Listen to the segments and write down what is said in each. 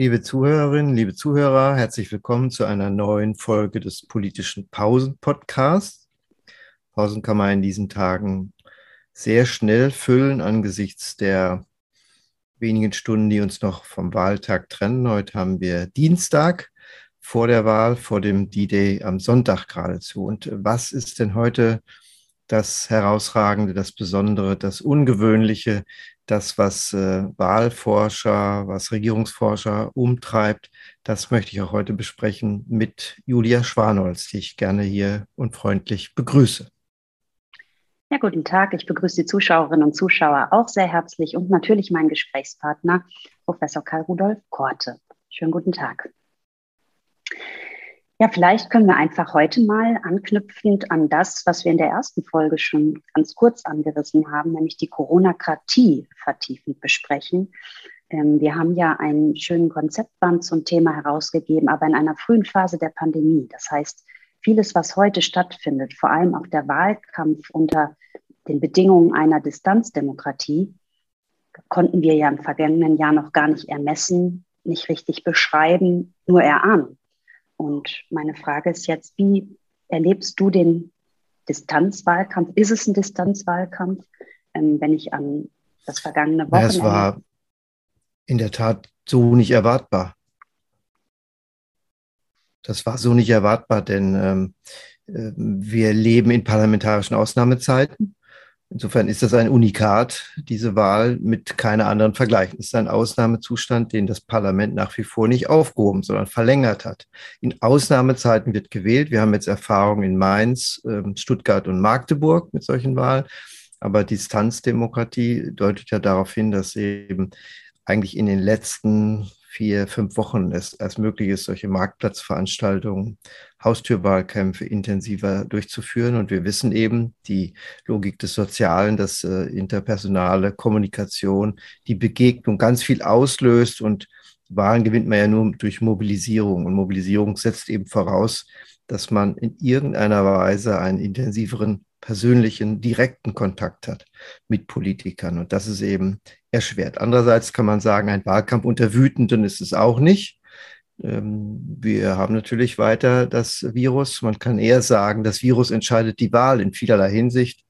Liebe Zuhörerinnen, liebe Zuhörer, herzlich willkommen zu einer neuen Folge des politischen Pausen-Podcasts. Pausen kann man in diesen Tagen sehr schnell füllen angesichts der wenigen Stunden, die uns noch vom Wahltag trennen. Heute haben wir Dienstag vor der Wahl, vor dem D-Day am Sonntag geradezu. Und was ist denn heute das Herausragende, das Besondere, das Ungewöhnliche, das, was äh, Wahlforscher, was Regierungsforscher umtreibt, das möchte ich auch heute besprechen mit Julia Schwanholz, die ich gerne hier und freundlich begrüße. Ja, guten Tag. Ich begrüße die Zuschauerinnen und Zuschauer auch sehr herzlich und natürlich meinen Gesprächspartner, Professor Karl Rudolf Korte. Schönen guten Tag. Ja, vielleicht können wir einfach heute mal anknüpfend an das, was wir in der ersten Folge schon ganz kurz angerissen haben, nämlich die Corona-Kratie vertiefend besprechen. Ähm, wir haben ja einen schönen Konzeptband zum Thema herausgegeben, aber in einer frühen Phase der Pandemie. Das heißt, vieles, was heute stattfindet, vor allem auch der Wahlkampf unter den Bedingungen einer Distanzdemokratie, konnten wir ja im vergangenen Jahr noch gar nicht ermessen, nicht richtig beschreiben, nur erahnen. Und meine Frage ist jetzt, wie erlebst du den Distanzwahlkampf? Ist es ein Distanzwahlkampf, ähm, wenn ich an das vergangene Wochenende... Es war in der Tat so nicht erwartbar. Das war so nicht erwartbar, denn ähm, äh, wir leben in parlamentarischen Ausnahmezeiten. Insofern ist das ein Unikat, diese Wahl mit keiner anderen vergleichen. Es ist ein Ausnahmezustand, den das Parlament nach wie vor nicht aufgehoben, sondern verlängert hat. In Ausnahmezeiten wird gewählt. Wir haben jetzt Erfahrungen in Mainz, ähm, Stuttgart und Magdeburg mit solchen Wahlen. Aber Distanzdemokratie deutet ja darauf hin, dass eben eigentlich in den letzten vier, fünf Wochen es erst möglich ist, solche Marktplatzveranstaltungen, Haustürwahlkämpfe intensiver durchzuführen. Und wir wissen eben, die Logik des Sozialen, dass äh, interpersonale Kommunikation, die Begegnung ganz viel auslöst und Wahlen gewinnt man ja nur durch Mobilisierung. Und Mobilisierung setzt eben voraus, dass man in irgendeiner Weise einen intensiveren persönlichen, direkten Kontakt hat mit Politikern. Und das ist eben erschwert. Andererseits kann man sagen, ein Wahlkampf unter Wütenden ist es auch nicht. Ähm, wir haben natürlich weiter das Virus. Man kann eher sagen, das Virus entscheidet die Wahl in vielerlei Hinsicht.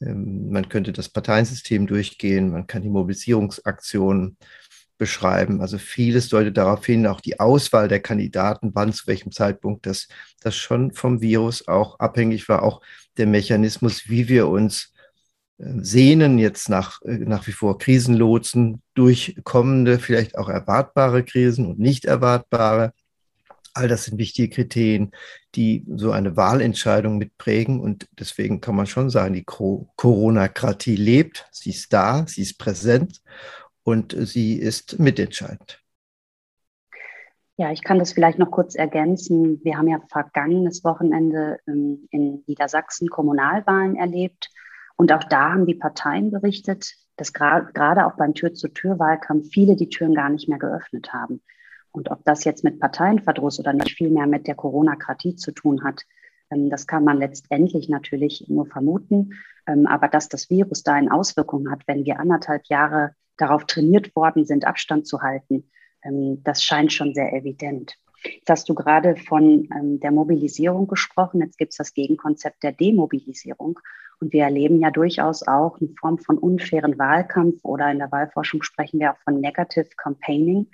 Ähm, man könnte das Parteiensystem durchgehen, man kann die Mobilisierungsaktionen beschreiben. Also vieles deutet darauf hin, auch die Auswahl der Kandidaten, wann zu welchem Zeitpunkt das, das schon vom Virus auch abhängig war, auch der Mechanismus, wie wir uns äh, sehnen jetzt nach, äh, nach wie vor Krisenlotsen durch kommende, vielleicht auch erwartbare Krisen und nicht erwartbare. All das sind wichtige Kriterien, die so eine Wahlentscheidung mitprägen. Und deswegen kann man schon sagen, die Corona-Kratie lebt, sie ist da, sie ist präsent und sie ist mitentscheidend. Ja, ich kann das vielleicht noch kurz ergänzen. Wir haben ja vergangenes Wochenende ähm, in Niedersachsen Kommunalwahlen erlebt. Und auch da haben die Parteien berichtet, dass gerade auch beim Tür-zu-Tür-Wahlkampf viele die Türen gar nicht mehr geöffnet haben. Und ob das jetzt mit Parteienverdruss oder nicht viel mehr mit der Corona-Kratie zu tun hat, ähm, das kann man letztendlich natürlich nur vermuten. Ähm, aber dass das Virus da eine Auswirkung hat, wenn wir anderthalb Jahre darauf trainiert worden sind, Abstand zu halten, ähm, das scheint schon sehr evident. Jetzt hast du gerade von der Mobilisierung gesprochen. Jetzt gibt es das Gegenkonzept der Demobilisierung. Und wir erleben ja durchaus auch eine Form von unfairen Wahlkampf oder in der Wahlforschung sprechen wir auch von Negative Campaigning.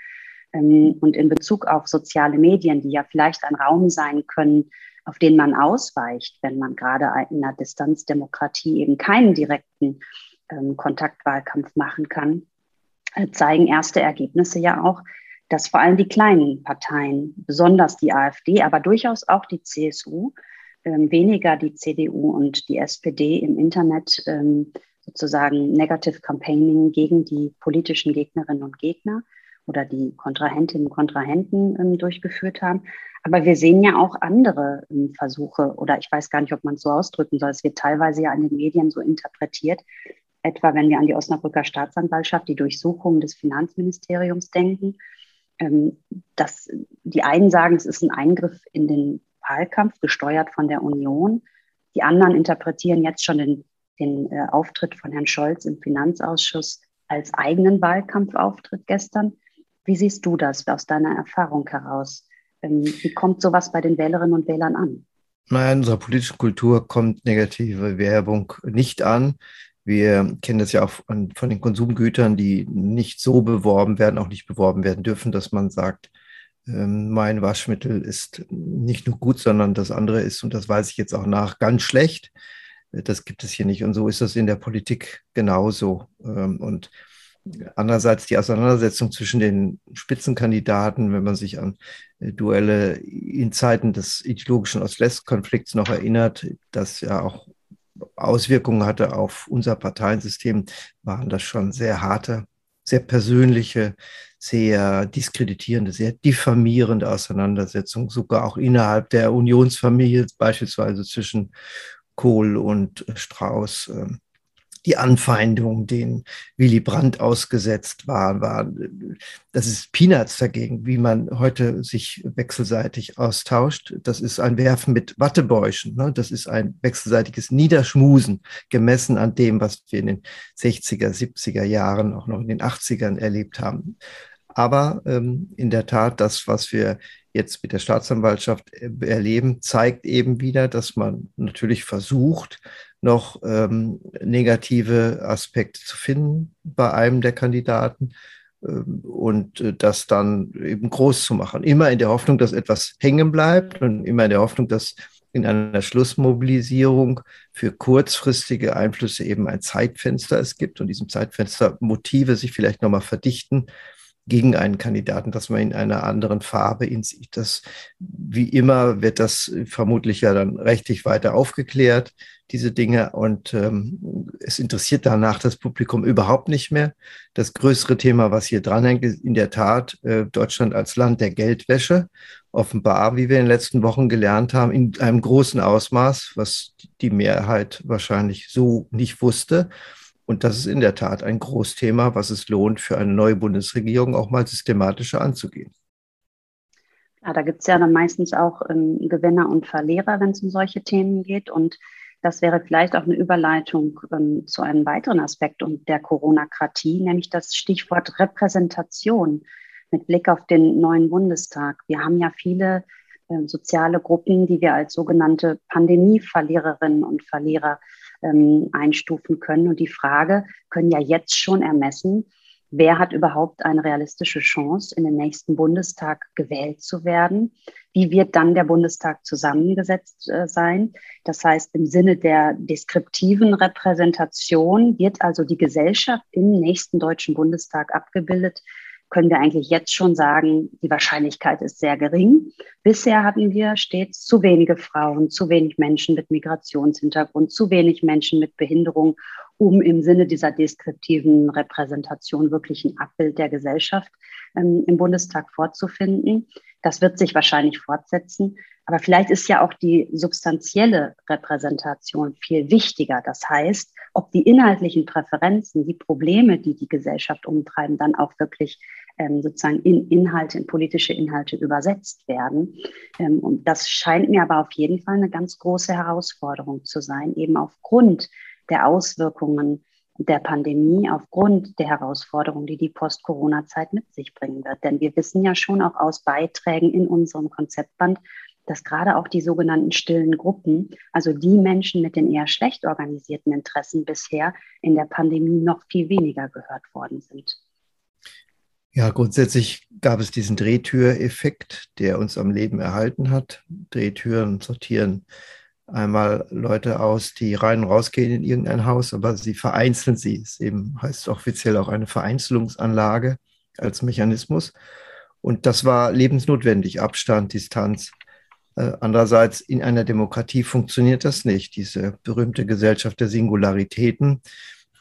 Und in Bezug auf soziale Medien, die ja vielleicht ein Raum sein können, auf den man ausweicht, wenn man gerade in einer Distanzdemokratie eben keinen direkten ähm, Kontaktwahlkampf machen kann, zeigen erste Ergebnisse ja auch, dass vor allem die kleinen Parteien, besonders die AfD, aber durchaus auch die CSU, ähm, weniger die CDU und die SPD im Internet ähm, sozusagen Negative Campaigning gegen die politischen Gegnerinnen und Gegner oder die Kontrahentinnen und Kontrahenten ähm, durchgeführt haben. Aber wir sehen ja auch andere Versuche, oder ich weiß gar nicht, ob man es so ausdrücken soll. Es wird teilweise ja in den Medien so interpretiert, etwa wenn wir an die Osnabrücker Staatsanwaltschaft, die Durchsuchung des Finanzministeriums denken, ähm, dass die einen sagen, es ist ein Eingriff in den Wahlkampf, gesteuert von der Union. Die anderen interpretieren jetzt schon den, den äh, Auftritt von Herrn Scholz im Finanzausschuss als eigenen Wahlkampfauftritt gestern. Wie siehst du das aus deiner Erfahrung heraus? Ähm, wie kommt sowas bei den Wählerinnen und Wählern an? Naja, in unserer politischen Kultur kommt negative Werbung nicht an. Wir kennen das ja auch von, den Konsumgütern, die nicht so beworben werden, auch nicht beworben werden dürfen, dass man sagt, ähm, mein Waschmittel ist nicht nur gut, sondern das andere ist, und das weiß ich jetzt auch nach, ganz schlecht. Das gibt es hier nicht. Und so ist das in der Politik genauso. Ähm, und andererseits die Auseinandersetzung zwischen den Spitzenkandidaten, wenn man sich an äh, Duelle in Zeiten des ideologischen Ost-West-Konflikts noch erinnert, das ja auch Auswirkungen hatte auf unser Parteiensystem, waren das schon sehr harte, sehr persönliche, sehr diskreditierende, sehr diffamierende Auseinandersetzungen, sogar auch innerhalb der Unionsfamilie, beispielsweise zwischen Kohl und Strauß. Ähm, die Anfeindung, denen Willy Brandt ausgesetzt war, war, das ist Peanuts dagegen, wie man heute sich wechselseitig austauscht. Das ist ein Werfen mit Wattebäuschen. Ne? Das ist ein wechselseitiges Niederschmusen, gemessen an dem, was wir in den 60er, 70er Jahren, auch noch in den 80ern erlebt haben. Aber ähm, in der Tat, das, was wir jetzt mit der Staatsanwaltschaft äh, erleben, zeigt eben wieder, dass man natürlich versucht, noch ähm, negative Aspekte zu finden bei einem der Kandidaten ähm, und äh, das dann eben groß zu machen. Immer in der Hoffnung, dass etwas hängen bleibt und immer in der Hoffnung, dass in einer Schlussmobilisierung für kurzfristige Einflüsse eben ein Zeitfenster es gibt und diesem Zeitfenster Motive sich vielleicht nochmal verdichten gegen einen Kandidaten, dass man in einer anderen Farbe ihn sieht. Das, wie immer wird das vermutlich ja dann rechtlich weiter aufgeklärt, diese Dinge. Und ähm, es interessiert danach das Publikum überhaupt nicht mehr. Das größere Thema, was hier dranhängt, ist in der Tat äh, Deutschland als Land der Geldwäsche. Offenbar, wie wir in den letzten Wochen gelernt haben, in einem großen Ausmaß, was die Mehrheit wahrscheinlich so nicht wusste. Und das ist in der Tat ein Großthema, was es lohnt, für eine neue Bundesregierung auch mal systematischer anzugehen. Ja, da gibt es ja dann meistens auch ähm, Gewinner und Verlierer, wenn es um solche Themen geht. Und das wäre vielleicht auch eine Überleitung ähm, zu einem weiteren Aspekt und der Corona-Kratie, nämlich das Stichwort Repräsentation mit Blick auf den neuen Bundestag. Wir haben ja viele äh, soziale Gruppen, die wir als sogenannte Pandemie-Verliererinnen und Verlierer ähm, einstufen können. Und die Frage können ja jetzt schon ermessen, wer hat überhaupt eine realistische Chance, in den nächsten Bundestag gewählt zu werden? Wie wird dann der Bundestag zusammengesetzt äh, sein? Das heißt, im Sinne der deskriptiven Repräsentation wird also die Gesellschaft im nächsten Deutschen Bundestag abgebildet, können wir eigentlich jetzt schon sagen, die Wahrscheinlichkeit ist sehr gering. Bisher hatten wir stets zu wenige Frauen, zu wenig Menschen mit Migrationshintergrund, zu wenig Menschen mit Behinderung, um im Sinne dieser deskriptiven Repräsentation wirklich ein Abbild der Gesellschaft ähm, im Bundestag vorzufinden. Das wird sich wahrscheinlich fortsetzen. Aber vielleicht ist ja auch die substanzielle Repräsentation viel wichtiger. Das heißt, ob die inhaltlichen Präferenzen, die Probleme, die die Gesellschaft umtreiben, dann auch wirklich ähm, sozusagen in Inhalte, in politische Inhalte übersetzt werden. Ähm, und das scheint mir aber auf jeden Fall eine ganz große Herausforderung zu sein, eben aufgrund der Auswirkungen der Pandemie, aufgrund der Herausforderungen, die die Post-Corona-Zeit mit sich bringen wird. Denn wir wissen ja schon auch aus Beiträgen in unserem Konzeptband, dass gerade auch die sogenannten stillen Gruppen, also die Menschen mit den eher schlecht organisierten Interessen bisher in der Pandemie noch viel weniger gehört worden sind. Ja, grundsätzlich gab es diesen Drehtüreffekt, der uns am Leben erhalten hat. Drehtüren sortieren einmal Leute aus, die rein und rausgehen in irgendein Haus, aber sie vereinzeln sie. Es eben heißt offiziell auch eine Vereinzelungsanlage als Mechanismus. Und das war lebensnotwendig, Abstand, Distanz. Äh, andererseits in einer Demokratie funktioniert das nicht. Diese berühmte Gesellschaft der Singularitäten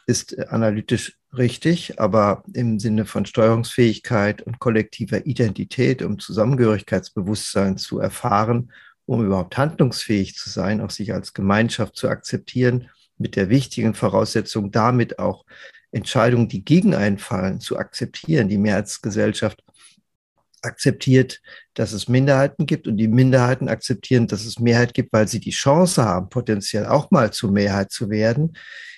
ist analytisch richtig, aber im Sinne von Steuerungsfähigkeit und kollektiver Identität, um Zusammengehörigkeitsbewusstsein zu erfahren, um überhaupt handlungsfähig zu sein, auch sich als Gemeinschaft zu akzeptieren, mit der wichtigen Voraussetzung, damit auch Entscheidungen, die gegen einfallen, zu akzeptieren, die Mehrheitsgesellschaft akzeptiert, dass es Minderheiten gibt und die Minderheiten akzeptieren, dass es Mehrheit gibt, weil sie die Chance haben, potenziell auch mal zur Mehrheit zu werden.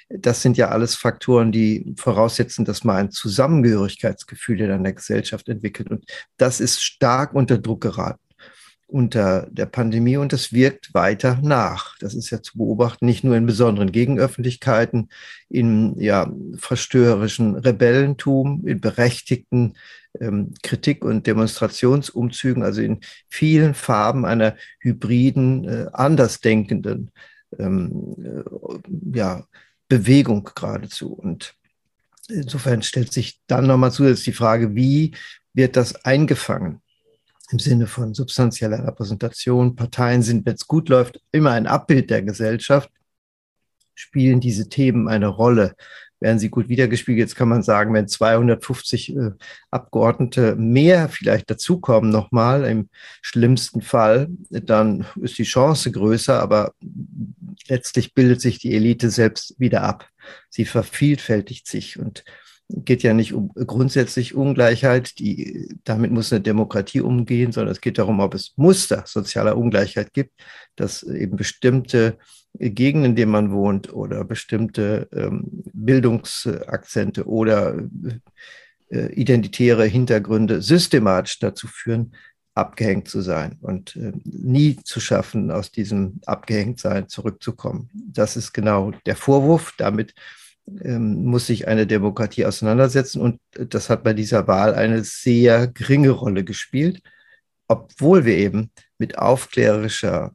Das sind ja alles Faktoren, die voraussetzen, dass man ein Zusammengehörigkeitsgefühl in einer Gesellschaft entwickelt. Und das ist stark unter Druck geraten unter der Pandemie und das wirkt weiter nach. Das ist ja zu beobachten, nicht nur in besonderen Gegenöffentlichkeiten, in ja, verstörerischen Rebellentum, in berechtigten ähm, Kritik- und Demonstrationsumzügen, also in vielen Farben einer hybriden, äh, andersdenkenden ähm, äh, ja, Bewegung geradezu. Und insofern stellt sich dann nochmal zusätzlich die Frage, wie wird das eingefangen? Im Sinne von substanzieller Repräsentation. Parteien sind, wenn es gut läuft, immer ein Abbild der Gesellschaft. Spielen diese Themen eine Rolle? Werden sie gut wiedergespiegelt? Jetzt kann man sagen, wenn 250 äh, Abgeordnete mehr vielleicht dazukommen nochmal, im schlimmsten Fall, dann ist die Chance größer, aber letztlich bildet sich die Elite selbst wieder ab. Sie vervielfältigt sich und geht ja nicht um grundsätzlich Ungleichheit, die, damit muss eine Demokratie umgehen, sondern es geht darum, ob es Muster sozialer Ungleichheit gibt, dass eben bestimmte Gegenden, in denen man wohnt oder bestimmte ähm, Bildungsakzente oder äh, identitäre Hintergründe systematisch dazu führen, abgehängt zu sein und äh, nie zu schaffen, aus diesem Abgehängtsein zurückzukommen. Das ist genau der Vorwurf. Damit muss sich eine Demokratie auseinandersetzen. Und das hat bei dieser Wahl eine sehr geringe Rolle gespielt, obwohl wir eben mit aufklärerischer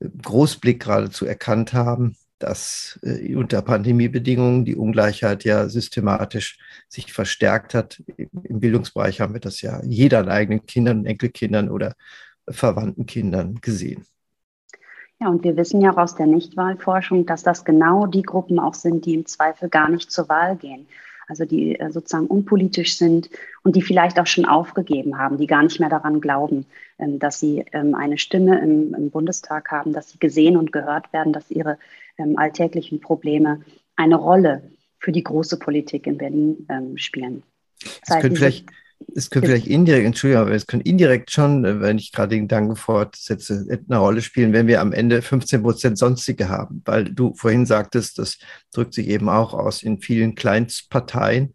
äh, Großblick geradezu erkannt haben, dass äh, unter Pandemiebedingungen die Ungleichheit ja systematisch sich verstärkt hat. Im Bildungsbereich haben wir das ja jeder an eigenen Kindern Enkelkindern oder verwandten Kindern gesehen. Ja, und wir wissen ja auch aus der Nichtwahlforschung, dass das genau die Gruppen auch sind, die im Zweifel gar nicht zur Wahl gehen. Also die äh, sozusagen unpolitisch sind und die vielleicht auch schon aufgegeben haben, die gar nicht mehr daran glauben, ähm, dass sie ähm, eine Stimme im, Bundestag haben, dass sie gesehen und gehört werden, dass ihre ähm, alltäglichen Probleme eine Rolle für die große Politik in Berlin spielen. Das, das heißt, vielleicht es könnte vielleicht indirekt, Entschuldigung, aber es könnte indirekt schon, äh, wenn ich gerade den Gedanken fortsetze, eine Rolle spielen, wenn wir am Ende 15 Prozent Sonstige haben, weil du vorhin sagtest, das drückt sich eben auch aus in vielen Kleinstparteien.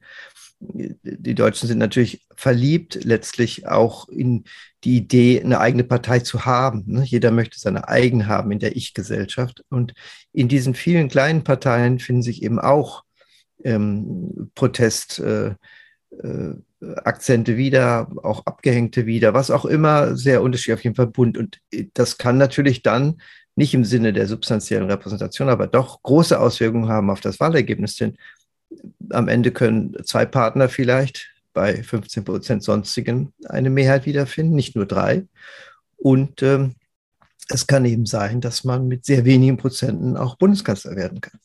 Die Deutschen sind natürlich verliebt letztlich auch in die Idee, eine eigene Partei zu haben. Ne? Jeder möchte seine eigene haben in der Ich-Gesellschaft. Und in diesen vielen kleinen Parteien finden sich eben auch ähm, Protest. Äh, äh, Akzente wieder, auch Abgehängte wieder, was auch immer, sehr unterschiedlich, auf jeden Fall bunt. Und äh, das kann natürlich dann nicht im Sinne der substanziellen Repräsentation, aber doch große Auswirkungen haben auf das Wahlergebnis. Denn am Ende können zwei Partner vielleicht bei 15 Prozent sonstigen eine Mehrheit wiederfinden, nicht nur drei. Und ähm, es kann eben sein, dass man mit sehr wenigen Prozenten auch Bundeskanzler werden kann.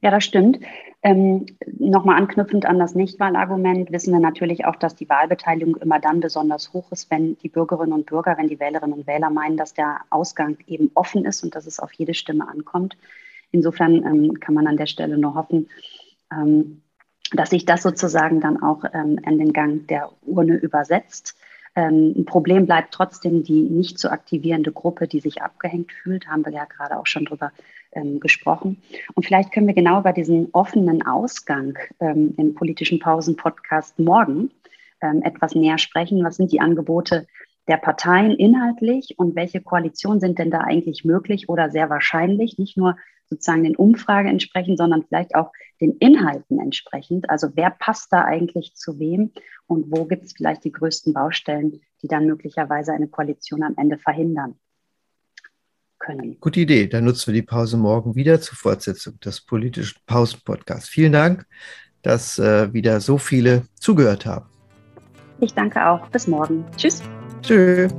Ja, das stimmt. Ähm, Nochmal anknüpfend an das Nichtwahlargument wissen wir natürlich auch, dass die Wahlbeteiligung immer dann besonders hoch ist, wenn die Bürgerinnen und Bürger, wenn die Wählerinnen und Wähler meinen, dass der Ausgang eben offen ist und dass es auf jede Stimme ankommt. Insofern ähm, kann man an der Stelle nur hoffen, ähm, dass sich das sozusagen dann auch ähm, in den Gang der Urne übersetzt. Ähm, ein Problem bleibt trotzdem die nicht zu aktivierende Gruppe, die sich abgehängt fühlt, haben wir ja gerade auch schon drüber ähm, gesprochen. Und vielleicht können wir genau über diesen offenen Ausgang ähm, im politischen Pausen-Podcast morgen ähm, etwas näher sprechen. Was sind die Angebote der Parteien inhaltlich und welche Koalitionen sind denn da eigentlich möglich oder sehr wahrscheinlich? Nicht nur sozusagen den Umfragen entsprechend, sondern vielleicht auch den Inhalten entsprechend. Also wer passt da eigentlich zu wem und wo gibt es vielleicht die größten Baustellen, die dann möglicherweise eine Koalition am Ende verhindern? Können. Gute Idee. Dann nutzen wir die Pause morgen wieder zur Fortsetzung des politischen Pausen-Podcasts. Vielen Dank, dass äh, wieder so viele zugehört haben. Ich danke auch. Bis morgen. Tschüss. Tschüss.